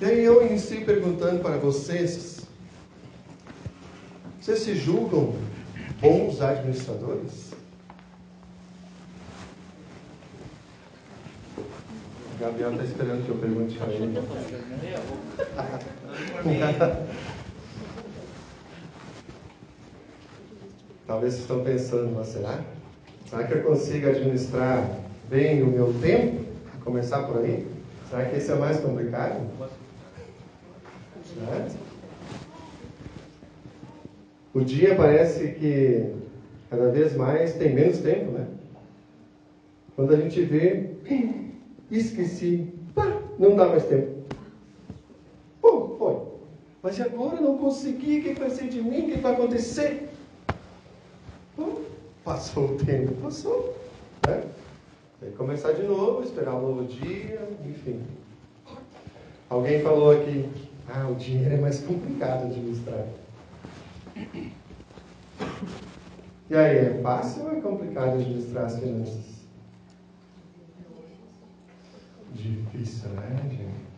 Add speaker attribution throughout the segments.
Speaker 1: E aí eu inicio perguntando para vocês: vocês se julgam bons administradores? O Gabriel está esperando que eu pergunte para ele. Talvez vocês estão pensando, mas será? Será que eu consigo administrar bem o meu tempo? Começar por aí? Será que esse é mais complicado? Certo? O dia parece que cada vez mais tem menos tempo, né? Quando a gente vê, esqueci, pá, não dá mais tempo. Pô, foi. Mas agora não consegui, o que vai ser de mim? O que vai acontecer? Bom, passou o tempo, passou. Né? Tem que começar de novo, esperar um novo dia, enfim. Alguém falou aqui, ah, o dinheiro é mais complicado de administrar. E aí, é fácil ou é complicado administrar as finanças? Difícil, né, gente?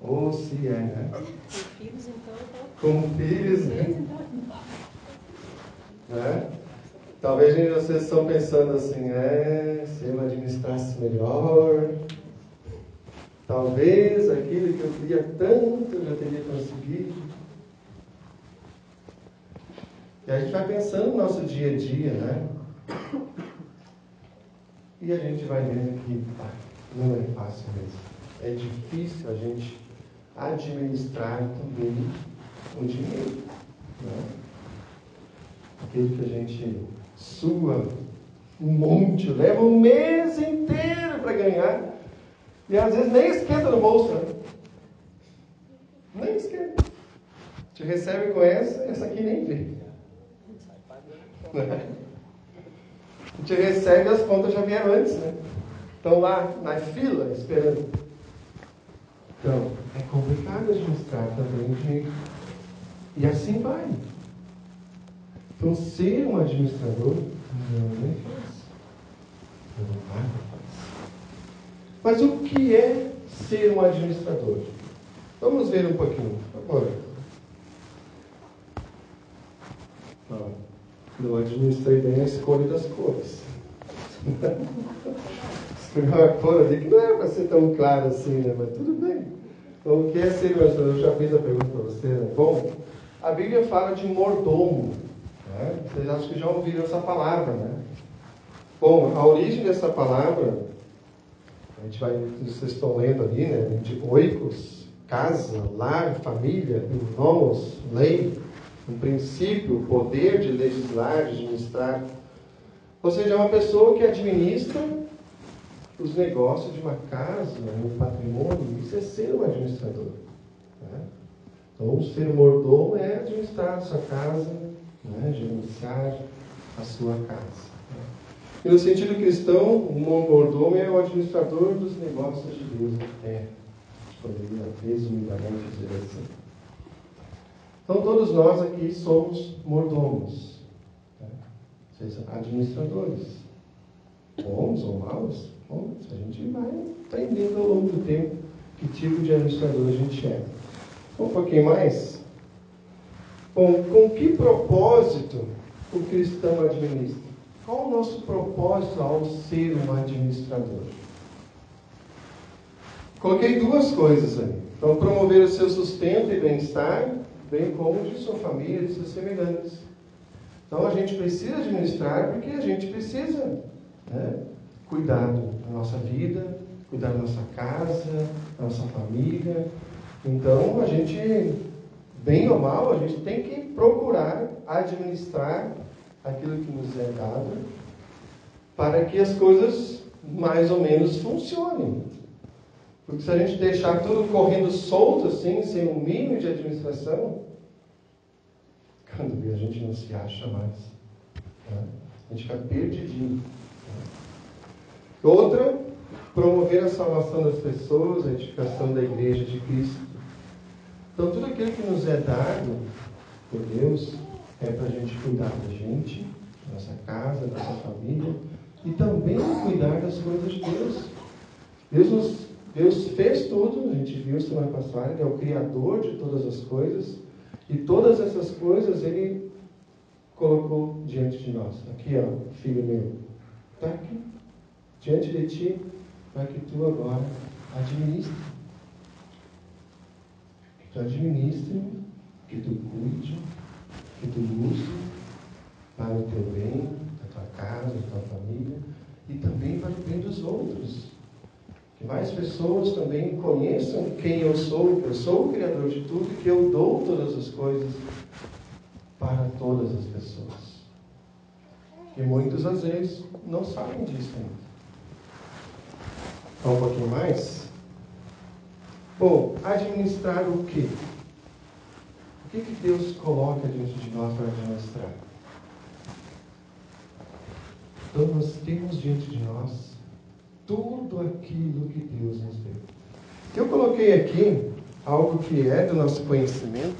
Speaker 1: Ou se é, né?
Speaker 2: Com filhos, então.
Speaker 1: Com filhos, né?
Speaker 2: então.
Speaker 1: né? Talvez vocês estão pensando assim, é, se eu administrasse melhor, talvez aquilo que eu queria tanto eu já teria conseguido. E a gente vai pensando no nosso dia a dia, né? E a gente vai vendo que não é fácil mesmo. É difícil a gente administrar também o dinheiro. Né? Aquilo que a gente sua um monte, leva um mês inteiro para ganhar. E às vezes nem esquenta no bolso. Né? Nem esquenta. Te recebe com essa, essa aqui nem vê. A gente recebe as contas já vieram antes, né? Estão lá na fila esperando. Então, é complicado administrar também dinheiro. E assim vai. Então, ser um administrador não é fácil. Não é. Mas o que é ser um administrador? Vamos ver um pouquinho. Agora. Não administrei bem a escolha das cores. Escolhi uma cor ali que não é para ser tão claro assim, né? Mas tudo bem. Então, o que é ser um administrador? Eu já fiz a pergunta para você, né? Bom, a Bíblia fala de mordomo. Né? Vocês acham que já ouviram essa palavra, né? Bom, a origem dessa palavra, gente vai, vocês estão lendo ali, né? De oikos, casa, lar, família, nomos, lei, um princípio, o poder de legislar, de administrar. Ou seja, é uma pessoa que administra os negócios de uma casa, um patrimônio, isso é ser um administrador. Né? Então, ser mordomo é administrar a sua casa, né? gerenciar a sua casa. E no sentido cristão, um mordomo é o administrador dos negócios de Deus na terra. Poderia resumidamente dizer assim. Então, todos nós aqui somos mordomos, né? seja, administradores, bons ou maus. Bom, a gente vai aprendendo ao longo do tempo que tipo de administrador a gente é. Um pouquinho mais. Bom, com que propósito o cristão administra? Qual o nosso propósito ao ser um administrador? Coloquei duas coisas aí. Então, promover o seu sustento e bem-estar, bem como de sua família e de seus semelhantes. Então, a gente precisa administrar porque a gente precisa né, cuidar da nossa vida, cuidar da nossa casa, da nossa família. Então, a gente, bem ou mal, a gente tem que procurar administrar aquilo que nos é dado para que as coisas mais ou menos funcionem. Porque se a gente deixar tudo correndo solto assim, sem um mínimo de administração, quando vê a gente não se acha mais. Né? A gente fica perdidinho. Né? Outra, promover a salvação das pessoas, a edificação da igreja de Cristo. Então, tudo aquilo que nos é dado por Deus é para a gente cuidar da gente, da nossa casa, da nossa família e também cuidar das coisas de Deus. Deus nos Deus fez tudo, a gente viu semana passada, Ele é o Criador de todas as coisas, e todas essas coisas Ele colocou diante de nós. Aqui, ó, filho meu, está aqui, diante de ti, para que tu agora administre. Que tu administre, que tu cuide, que tu use para o teu bem, a tua casa, a tua família, e também para o bem dos outros. Que mais pessoas também conheçam quem eu sou, que eu sou o Criador de tudo e que eu dou todas as coisas para todas as pessoas. E muitos, às vezes, não sabem disso ainda. Um pouquinho mais. Bom, administrar o quê? O que, que Deus coloca diante de nós para administrar? Então, nós temos diante de nós tudo aquilo que Deus nos deu. Eu coloquei aqui algo que é do nosso conhecimento,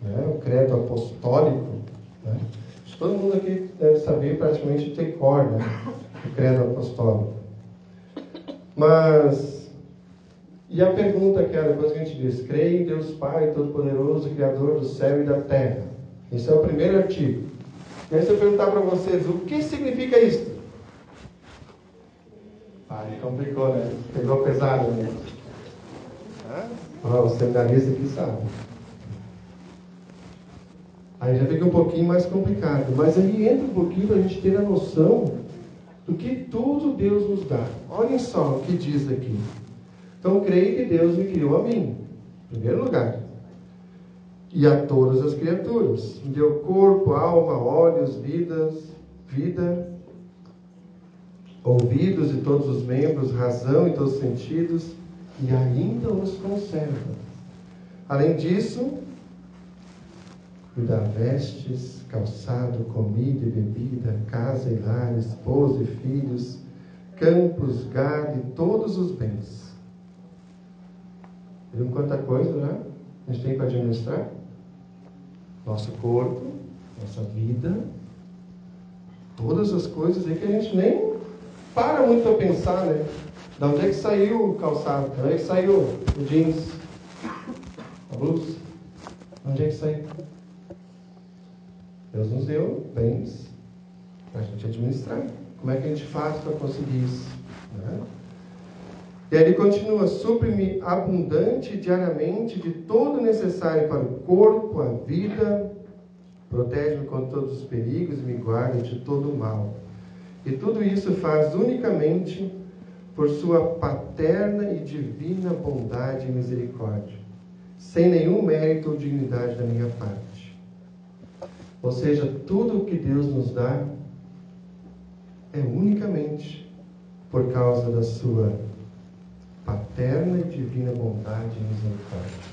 Speaker 1: né? o credo apostólico. Né? Todo mundo aqui deve saber praticamente ter cor, né? o credo apostólico. Mas, e a pergunta que era, depois que a gente diz, creio em Deus Pai Todo-Poderoso, Criador do céu e da terra. Esse é o primeiro artigo. E aí se eu perguntar para vocês, o que significa isso? Ah, complicou, né? Pegou pesado, né? Ah, o seminarista aqui sabe. Aí já fica um pouquinho mais complicado. Mas aí entra um pouquinho para a gente ter a noção do que tudo Deus nos dá. Olhem só o que diz aqui. Então, creio que Deus me criou a mim, em primeiro lugar, e a todas as criaturas. Me deu corpo, alma, olhos, vidas, vida, ouvidos e todos os membros, razão e todos os sentidos, e ainda os conserva. Além disso, me dá vestes, calçado, comida e bebida, casa e lar, esposa e filhos, campos, gado e todos os bens. Viu quanta coisa, né? A gente tem para administrar? Nosso corpo, nossa vida, todas as coisas aí que a gente nem para muito para pensar, né? De onde é que saiu o calçado? De onde é que saiu o jeans? A blusa? De onde é que saiu? Deus nos deu bens para a gente administrar. Como é que a gente faz para conseguir isso? Né? E ele continua: supre-me abundante diariamente de todo necessário para o corpo, a vida, protege-me contra todos os perigos e me guarda de todo o mal. E tudo isso faz unicamente por sua paterna e divina bondade e misericórdia, sem nenhum mérito ou dignidade da minha parte. Ou seja, tudo o que Deus nos dá é unicamente por causa da sua paterna e divina bondade e misericórdia.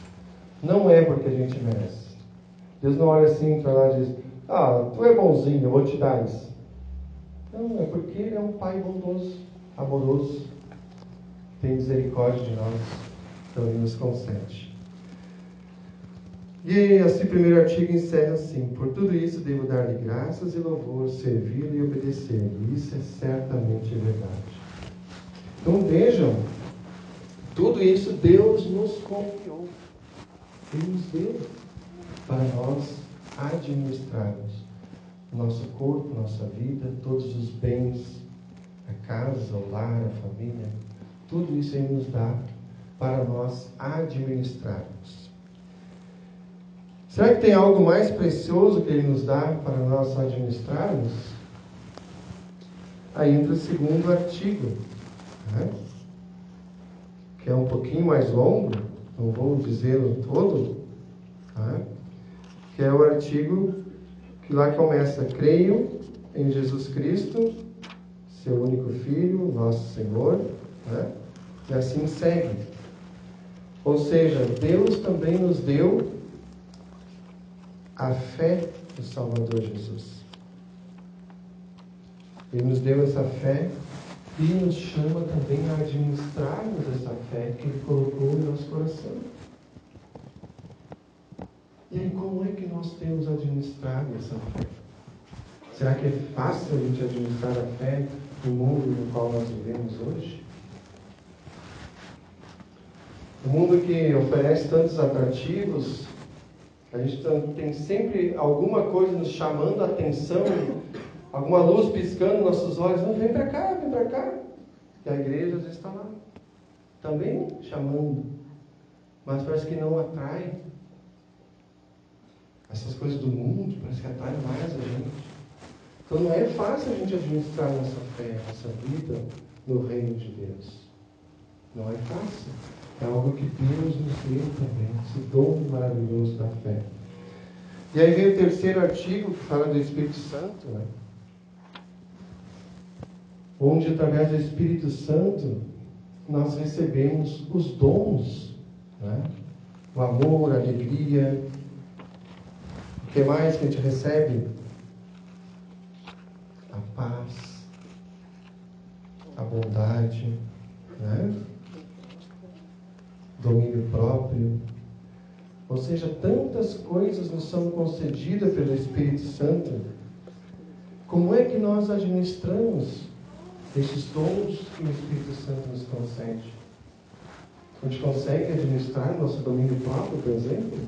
Speaker 1: Não é porque a gente merece. Deus não olha assim para lá e diz: Ah, tu é bonzinho, eu vou te dar isso. Não, é porque Ele é um Pai bondoso, amoroso, tem misericórdia de nós, então Ele nos concede. E esse primeiro artigo encerra assim: Por tudo isso devo dar-lhe graças e louvor, servi-lo e obedecer-lhe. Isso é certamente verdade. Então vejam, tudo isso Deus nos confiou. Ele nos deu para nós administrarmos nosso corpo, nossa vida, todos os bens, a casa, o lar, a família, tudo isso Ele nos dá para nós administrarmos. Será que tem algo mais precioso que Ele nos dá para nós administrarmos? Aí entra o segundo artigo, né? Que é um pouquinho mais longo, não vou dizer o todo, tá? que é o artigo que lá começa: Creio em Jesus Cristo, seu único Filho, nosso Senhor, né? e assim segue. Ou seja, Deus também nos deu a fé do Salvador Jesus. Ele nos deu essa fé e nos chama também a administrarmos essa fé que Ele colocou em nosso coração. E aí, como é que nós temos administrado essa fé? Será que é fácil a gente administrar a fé no mundo no qual nós vivemos hoje? Um mundo que oferece tantos atrativos, a gente tem sempre alguma coisa nos chamando a atenção, alguma luz piscando nossos olhos. Não, vem para cá, vem para cá. E a igreja às vezes está lá, também chamando, mas parece que não atrai. Essas coisas do mundo parece que atraem mais a gente. Então não é fácil a gente administrar nossa fé, nossa vida no reino de Deus. Não é fácil. É algo que Deus nos deu também, esse dom maravilhoso da fé. E aí vem o terceiro artigo que fala do Espírito Santo, né? Onde através do Espírito Santo nós recebemos os dons, né? o amor, a alegria. O que mais que a gente recebe? A paz, a bondade, né? domínio próprio. Ou seja, tantas coisas nos são concedidas pelo Espírito Santo. Como é que nós administramos esses dons que o Espírito Santo nos concede? A gente consegue administrar nosso domínio próprio, por exemplo?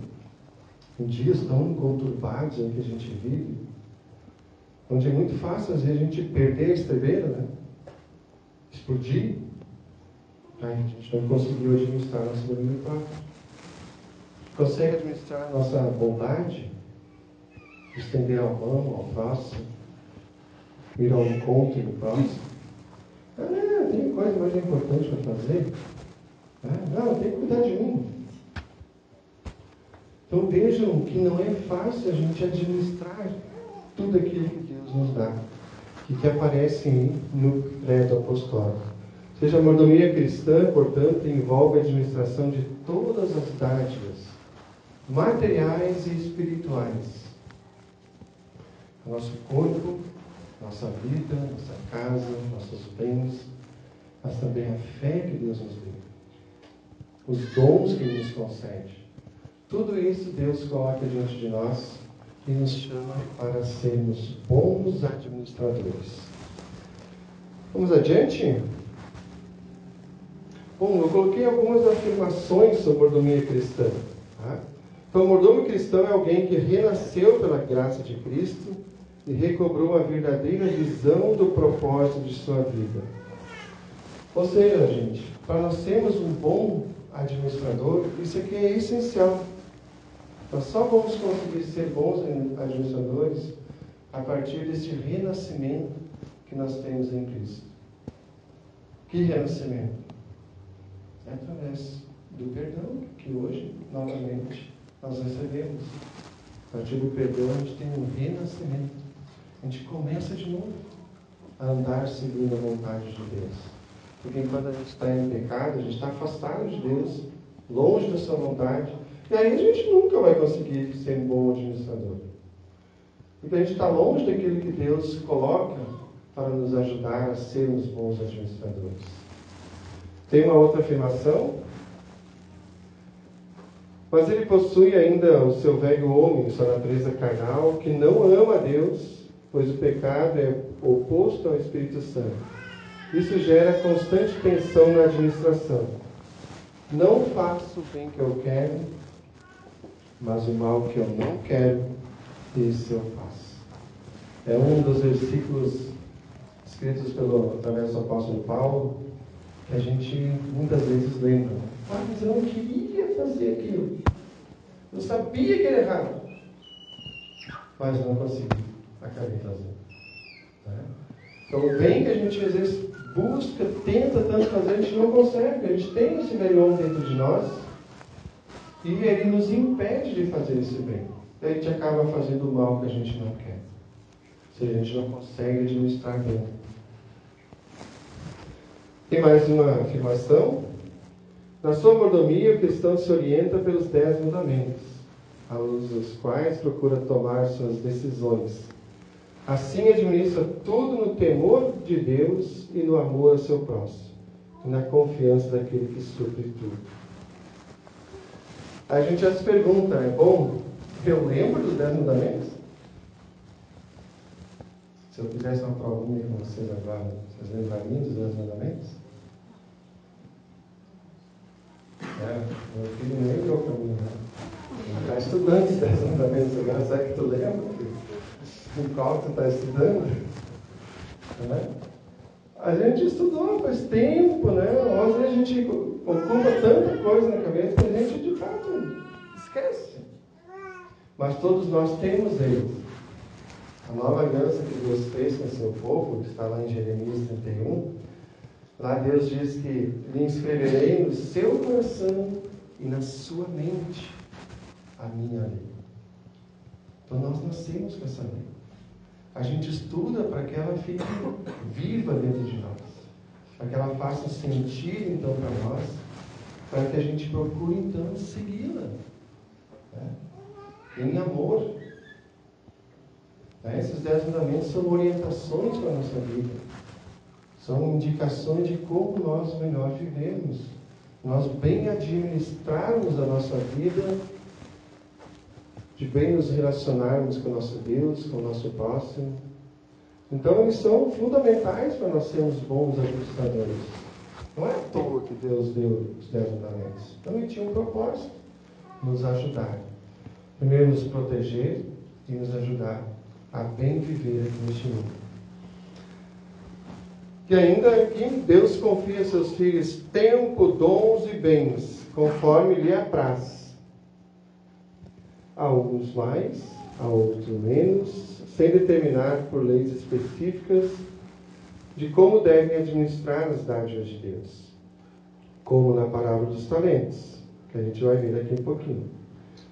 Speaker 1: Em dias tão conturbados em que a gente vive, onde é muito fácil às vezes a gente perder a estrebeira, né? explodir, a gente não conseguiu administrar nosso domínio próprio. Consegue administrar nossa bondade, estender a mão ao próximo, ir ao encontro do próximo. Ah, tem coisa mais importante para fazer. Ah, não, tem que cuidar de mim. Então vejam que não é fácil a gente administrar tudo aquilo que Deus nos dá, que, que aparece no credo apostólico. Seja a mordomia cristã, portanto, envolve a administração de todas as dádivas, materiais e espirituais. Nosso corpo, nossa vida, nossa casa, nossos bens, mas também a fé que Deus nos deu, os dons que Ele nos concede. Tudo isso Deus coloca diante de nós e nos chama para sermos bons administradores. Vamos adiante? Bom, eu coloquei algumas afirmações sobre mordomia cristã. Tá? Então, o mordomo cristão é alguém que renasceu pela graça de Cristo e recobrou a verdadeira visão do propósito de sua vida. Ou seja, gente, para nós sermos um bom administrador, isso aqui é essencial. Nós só vamos conseguir ser bons administradores a partir desse renascimento que nós temos em Cristo. Que renascimento? é através do perdão que hoje, novamente, nós recebemos. A partir do perdão, a gente tem um renascimento. A gente começa de novo a andar segundo a vontade de Deus. Porque enquanto a gente está em pecado, a gente está afastado de Deus, longe da sua vontade, e aí a gente nunca vai conseguir ser um bom administrador. Porque a gente está longe daquilo que Deus coloca para nos ajudar a sermos bons administradores. Tem uma outra afirmação. Mas ele possui ainda o seu velho homem, sua natureza carnal, que não ama a Deus, pois o pecado é oposto ao Espírito Santo. Isso gera constante tensão na administração. Não faço o bem que eu quero, mas o mal que eu não quero, esse eu faço. É um dos versículos escritos pelo, através do apóstolo Paulo, que a gente muitas vezes lembra. Ah, mas eu não queria fazer aquilo. Eu sabia que era errado. Mas não consegui. Acabei fazendo. Né? Então, bem que a gente às vezes busca, tenta tanto fazer, a gente não consegue. A gente tem esse velho dentro de nós e ele nos impede de fazer esse bem. E a gente acaba fazendo o mal que a gente não quer. Seja, a gente não consegue administrar bem. Tem mais uma afirmação. Na sua mordomia, o cristão se orienta pelos dez mandamentos, à luz dos quais procura tomar suas decisões. Assim administra tudo no temor de Deus e no amor ao seu próximo, na confiança daquele que supre tudo. A gente já se pergunta, é bom, eu lembro dos dez mandamentos? Se eu fizesse uma prova com vocês agora, vocês lembrariam dos dez mandamentos? Né? Meu filho nem entrou para. Né? Ele está estudando os dez mandamentos agora, sabe que tu lembra? O qual tu está estudando? Né? A gente estudou faz tempo, né? Às vezes a gente ocupa tanta coisa na cabeça que a gente de fato esquece. Mas todos nós temos eles. A nova aliança que Deus fez com o seu povo, que está lá em Jeremias 31, lá Deus diz que lhe inscreverei no seu coração e na sua mente a minha lei. Então nós nascemos com essa lei. A gente estuda para que ela fique viva dentro de nós, para que ela faça sentido então para nós, para que a gente procure então segui-la né? em amor. Né? Esses dez mandamentos são orientações para a nossa vida. São indicações de como nós melhor vivemos. Nós bem administrarmos a nossa vida, de bem nos relacionarmos com o nosso Deus, com o nosso próximo. Então, eles são fundamentais para nós sermos bons administradores. Não é à toa que Deus deu os dez mandamentos. Então, ele tinha um propósito: nos ajudar. Primeiro, nos proteger e nos ajudar a bem viver aqui neste mundo. E ainda aqui, Deus confia a seus filhos tempo, dons e bens, conforme lhe apraz. A alguns mais, a outros menos, sem determinar por leis específicas de como devem administrar as dádivas de Deus. Como na parábola dos talentos, que a gente vai ver daqui um pouquinho.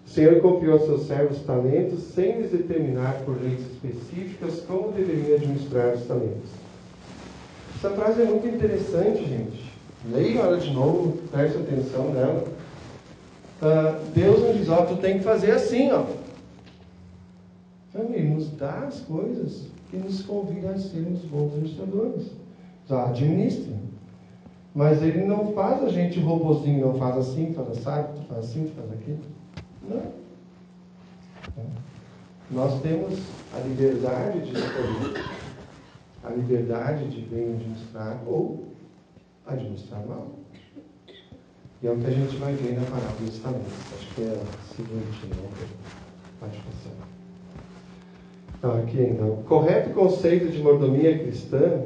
Speaker 1: O Senhor confiou a seus servos talentos sem lhes determinar por leis específicas como deveriam administrar os talentos. Essa frase é muito interessante, gente. Leia ela de novo, preste atenção nela. Uh, Deus nos diz, ó, tu tem que fazer assim, ó. Ele nos dá as coisas que nos convida a sermos bons administradores. Já administre. Mas ele não faz a gente robozinho, não faz assim, faz assim, faz assim, faz aquilo. Não. Nós temos a liberdade de escolher, a liberdade de bem administrar ou administrar mal. E é o que a gente vai ver na parábola dos talentos. Acho que é a seguinte, né? Pode passar. Então, aqui ainda. O correto conceito de mordomia cristã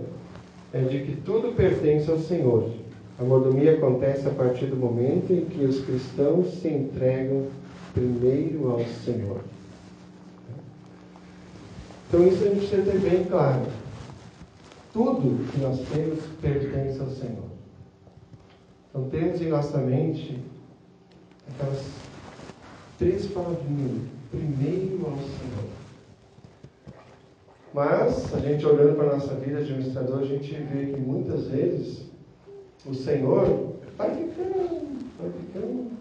Speaker 1: é de que tudo pertence ao Senhor. A mordomia acontece a partir do momento em que os cristãos se entregam primeiro ao Senhor. Então isso a gente precisa ter bem claro. Tudo que nós temos pertence ao Senhor. Então temos em nossa mente aquelas três palavrinhas. Primeiro ao Senhor. Mas, a gente olhando para a nossa vida de administrador, a gente vê que muitas vezes o Senhor vai ficando, vai ficando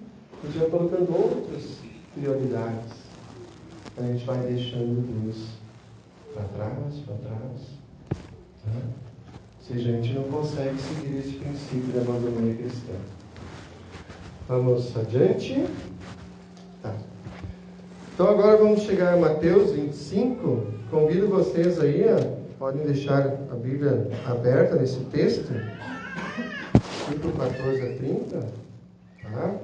Speaker 1: a gente colocando outras prioridades. A gente vai deixando Deus para trás, para trás. Né? Seja, a gente não consegue seguir esse princípio da abandono cristã. Vamos adiante. Tá. Então agora vamos chegar a Mateus 25. Convido vocês aí, a, podem deixar a Bíblia aberta nesse texto, do 14 a 30. Tá?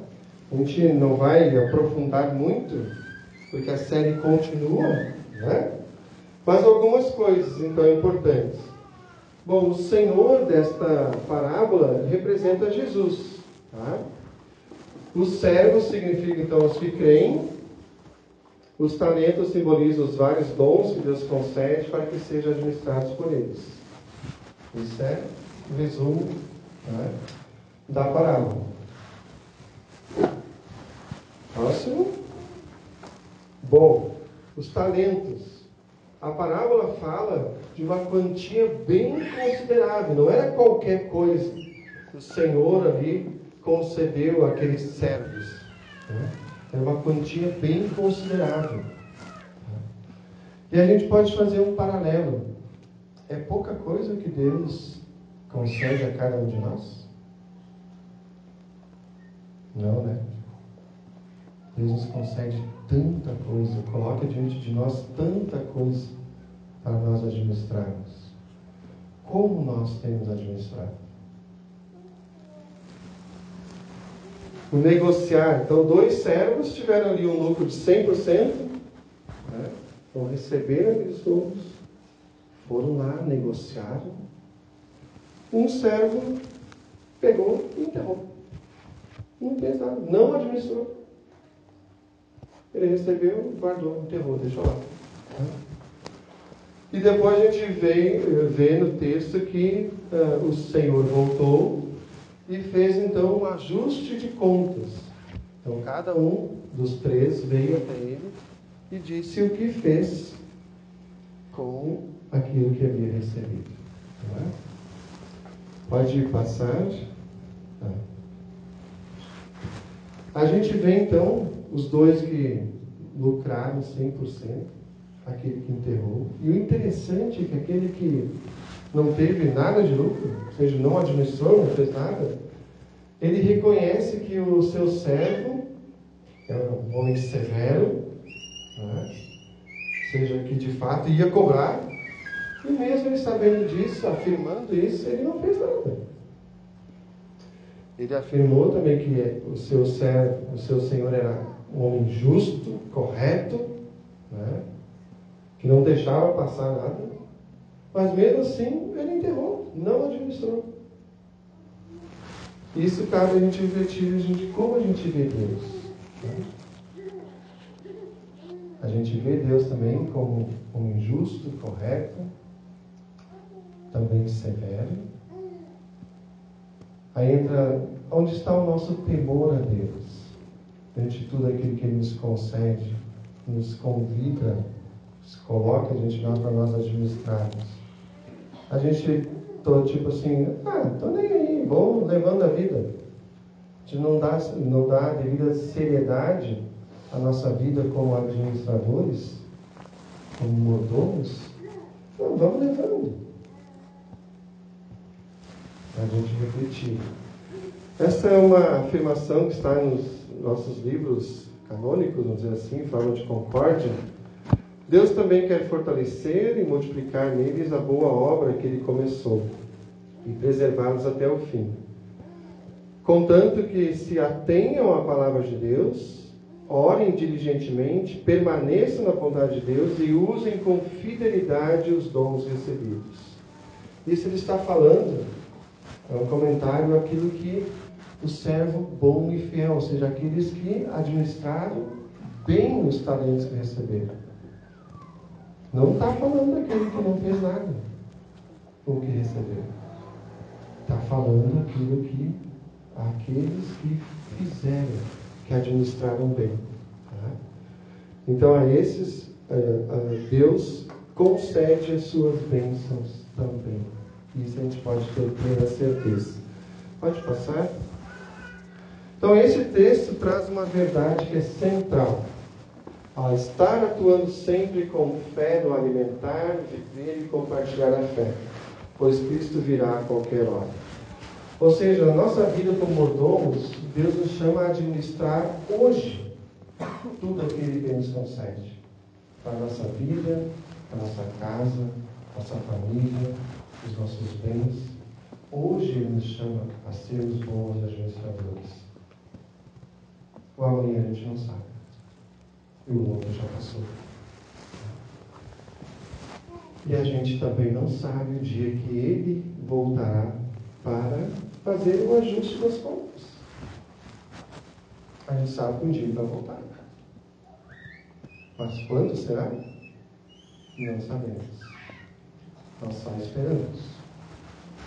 Speaker 1: A gente não vai aprofundar muito, porque a série continua, né? Mas algumas coisas, então, importantes. Bom, o Senhor desta parábola representa Jesus. Tá? Os servos significam, então, os que creem. Os talentos simbolizam os vários dons que Deus concede para que sejam administrados por eles. Isso é o resumo né, da parábola. Próximo. Bom, os talentos. A parábola fala de uma quantia bem considerável, não era qualquer coisa o Senhor ali concedeu àqueles servos. Né? Era uma quantia bem considerável. E a gente pode fazer um paralelo. É pouca coisa que Deus concede a cada um de nós? Não, né? Deus nos concede tanta coisa, coloca diante de nós tanta coisa para nós administrarmos. Como nós temos administrado? o negociar. Então, dois servos tiveram ali um lucro de 100%, né? então receberam aqueles lucros, foram lá, negociaram. Um servo pegou e enterrou. Não nada, não administrou. Ele recebeu, guardou, enterrou, deixou lá. E depois a gente vê, vê no texto que uh, o Senhor voltou e fez então um ajuste de contas. Então cada um dos três veio até ele e disse o que fez com aquilo que havia recebido. É? Pode passar. Tá. A gente vê então os dois que lucraram 100%, aquele que enterrou. E o interessante é que aquele que não teve nada de lucro, ou seja, não administrou, não fez nada, ele reconhece que o seu servo é um homem severo, né? ou seja, que de fato ia cobrar, e mesmo ele sabendo disso, afirmando isso, ele não fez nada. Ele afirmou também que o seu servo, o seu senhor era um homem justo, correto, né? que não deixava passar nada. Mas mesmo assim, ele enterrou, não administrou. Isso cabe a gente refletir de como a gente vê Deus. Né? A gente vê Deus também como um injusto, correto, também severo. Aí entra onde está o nosso temor a Deus, diante de tudo aquilo que Ele nos concede, nos convida se coloca a gente lá para nós administrarmos. A gente, tô, tipo assim, ah, tô nem aí, vou levando a vida. A gente não dá, não dá a devida seriedade à nossa vida como administradores, como mordomos. Não, vamos levando. A gente refletir. Essa é uma afirmação que está nos nossos livros canônicos, vamos dizer assim, falam de concórdia Deus também quer fortalecer e multiplicar neles a boa obra que ele começou e preservá-los até o fim. Contanto que se atenham à palavra de Deus, orem diligentemente, permaneçam na vontade de Deus e usem com fidelidade os dons recebidos. Isso ele está falando, é um comentário aquilo que o servo bom e fiel, ou seja, aqueles que administraram bem os talentos que receberam. Não está falando daquele que não fez nada com o que recebeu. Está falando aquilo que aqueles que fizeram, que administraram bem. Tá? Então a esses uh, Deus concede as suas bênçãos também. Isso a gente pode ter plena certeza. Pode passar? Então esse texto traz uma verdade que é central a estar atuando sempre com fé no alimentar, viver e compartilhar a fé, pois Cristo virá a qualquer hora. Ou seja, na nossa vida como mordomos, Deus nos chama a administrar hoje tudo aquilo que Ele nos concede. Para a nossa vida, para a nossa casa, nossa família, os nossos bens. Hoje Ele nos chama a sermos bons administradores. O amanhã a gente não sabe e o outro já passou. E a gente também não sabe o dia que ele voltará para fazer o ajuste das contas. A gente sabe que um dia ele vai voltar. Mas quando será? Não sabemos. Nós só esperamos.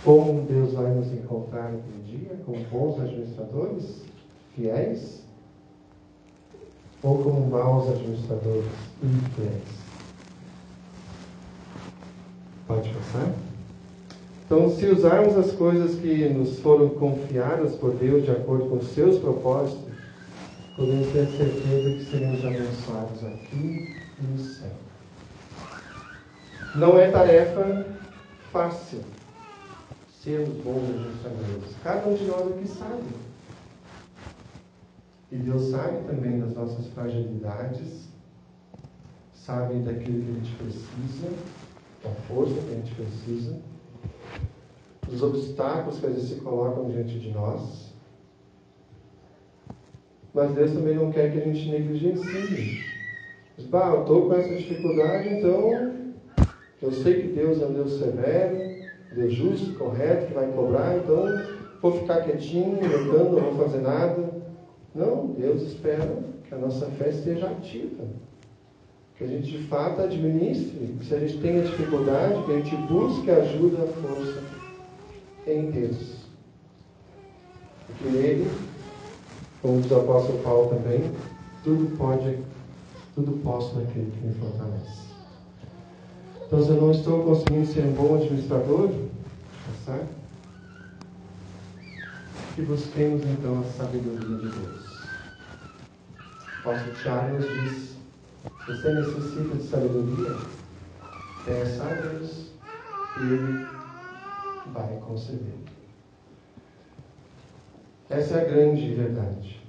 Speaker 1: Como Deus vai nos encontrar naquele dia? Como bons administradores? Fiéis? Ou como maus administradores infiéis. Pode passar? Então, se usarmos as coisas que nos foram confiadas por Deus de acordo com seus propósitos, podemos ter certeza que seremos abençoados aqui e no céu. Não é tarefa fácil sermos bons administradores. Cada um de nós aqui sabe. E Deus sabe também das nossas fragilidades, sabe daquilo que a gente precisa, da força que a gente precisa, dos obstáculos que às vezes se colocam diante de nós. Mas Deus também não quer que a gente negligencie. Diz, bah, eu estou com essa dificuldade, então eu sei que Deus é um Deus severo, Deus justo, correto, que vai cobrar, então vou ficar quietinho, lutando, não vou fazer nada. Não, Deus espera que a nossa fé esteja ativa. Que a gente de fato administre. Se a gente tem a dificuldade, que a gente busque ajuda, força em Deus. Porque nele, como diz o apóstolo Paulo também, tudo pode, tudo posso naquele que me fortalece. Então, se eu não estou conseguindo ser um bom administrador, tá certo? Que busquemos então a sabedoria de Deus. O apóstolo Tiago nos diz: você necessita de sabedoria, peça a Deus e Ele vai conceder. Essa é a grande verdade.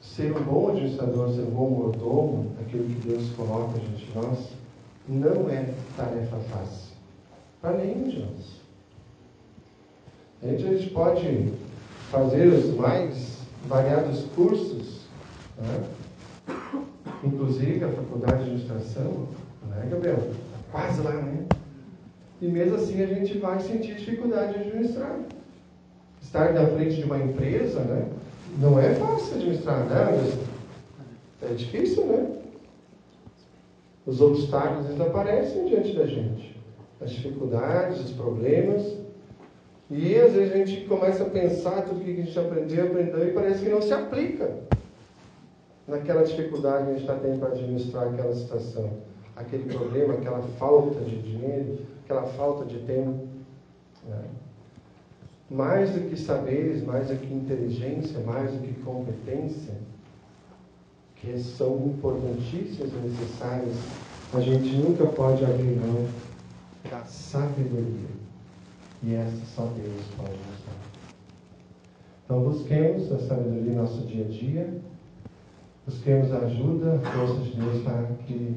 Speaker 1: Ser um bom administrador, ser um bom mordomo, aquilo que Deus coloca diante de nós, não é tarefa fácil. Para nenhum de nós. A gente, a gente pode fazer os mais variados cursos, né? inclusive a faculdade de administração, né, Gabriel? Tá quase lá, né? E mesmo assim a gente vai sentir dificuldade de administrar. Estar na frente de uma empresa, né? Não é fácil administrar, né, É difícil, né? Os obstáculos eles aparecem diante da gente. As dificuldades, os problemas. E às vezes a gente começa a pensar tudo que a gente aprendeu, aprendeu e parece que não se aplica naquela dificuldade que a gente está tendo para administrar aquela situação, aquele problema, aquela falta de dinheiro, aquela falta de tempo. Né? Mais do que saberes, mais do que inteligência, mais do que competência, que são importantíssimas e necessárias, a gente nunca pode abrir mão da sabedoria. E essa só Deus pode nos dar. Então busquemos a sabedoria no nosso dia a dia, busquemos a ajuda, a força de Deus para que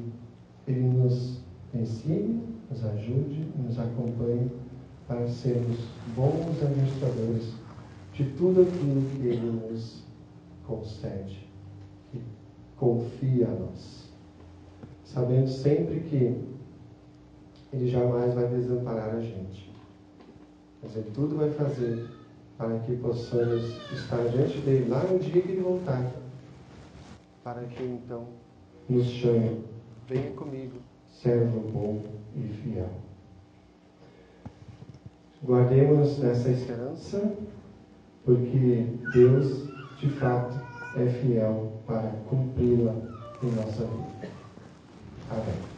Speaker 1: Ele nos ensine, nos ajude e nos acompanhe para sermos bons administradores de tudo aquilo que Ele nos concede e confia a nós. Sabendo sempre que Ele jamais vai desamparar a gente. Ele tudo vai fazer para que possamos estar diante dele lá no dia que Ele voltar. Para que então nos chame, venha comigo, servo bom e fiel. Guardemos essa esperança, porque Deus, de fato, é fiel para cumpri-la em nossa vida. Amém.